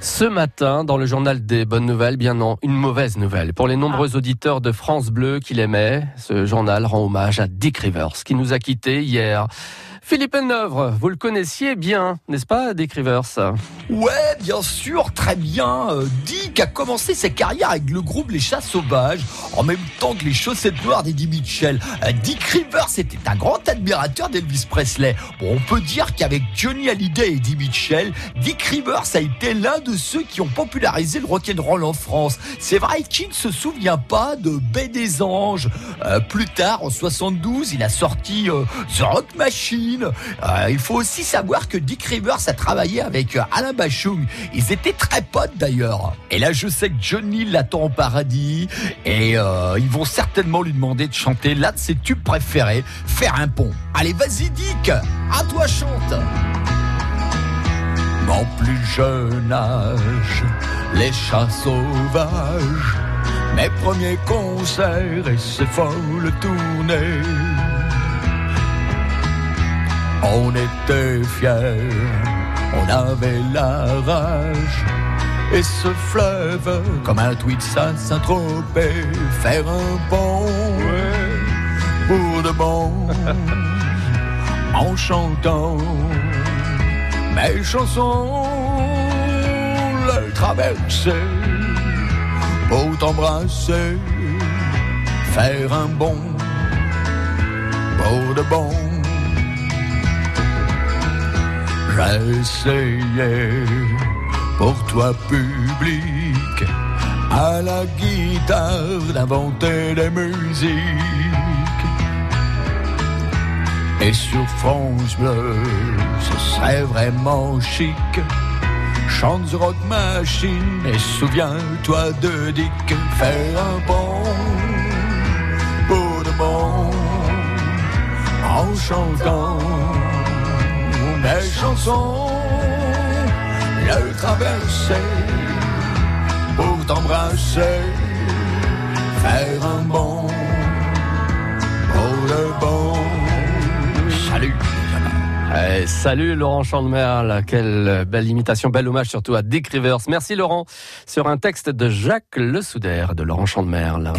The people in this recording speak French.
Ce matin, dans le journal des bonnes nouvelles, bien non, une mauvaise nouvelle. Pour les nombreux Ah. auditeurs de France Bleu qui l'aimaient, ce journal rend hommage à Dick Rivers, qui nous a quittés hier. Philippe Neuvre, vous le connaissiez bien, n'est-ce pas, Dick Rivers? Ouais, bien sûr, très bien. Euh, Dick a commencé sa carrière avec le groupe Les Chats Sauvages, en même temps que les Chaussettes Noires d'Eddie Mitchell. Euh, Dick Rivers était un grand admirateur d'Elvis Presley. Bon, on peut dire qu'avec Johnny Hallyday et Eddie Mitchell, Dick Rivers a été l'un de ceux qui ont popularisé le rock'n'roll en France. C'est vrai qu'il ne se souvient pas de Baie des Anges. Euh, plus tard, en 72, il a sorti euh, The Rock Machine. Euh, il faut aussi savoir que Dick Rivers a travaillé avec Alain Bachung. Ils étaient très potes d'ailleurs. Et là, je sais que Johnny l'attend au paradis et ils vont certainement lui demander de chanter l'un de ses tubes préférés, Faire un pont. Allez, vas-y Dick, à toi chante. Mon plus jeune âge, les chats sauvages, mes premiers concerts et ces folles tournées. On était fiers, on avait la rage. Et ce fleuve, comme un tweet, ça s'intropait, faire un pont pour de bon, en chantant mes chansons, le traverser, pour t'embrasser, faire un bond, pour de bon. J'essayais pour toi public à la guitare d'inventer des musiques. Et sur France Bleu, ce serait vraiment chic. Chante du rock machine et souviens-toi de Dick. Faire un pont pour de bon en chantant mes chansons. Le traverser pour t'embrasser. Faire un Eh, Salut Laurent Chandemerle, quelle belle imitation, bel hommage surtout à Dick Rivers. Merci Laurent, sur un texte de Jacques Le Soudaire de Laurent Chandemerle.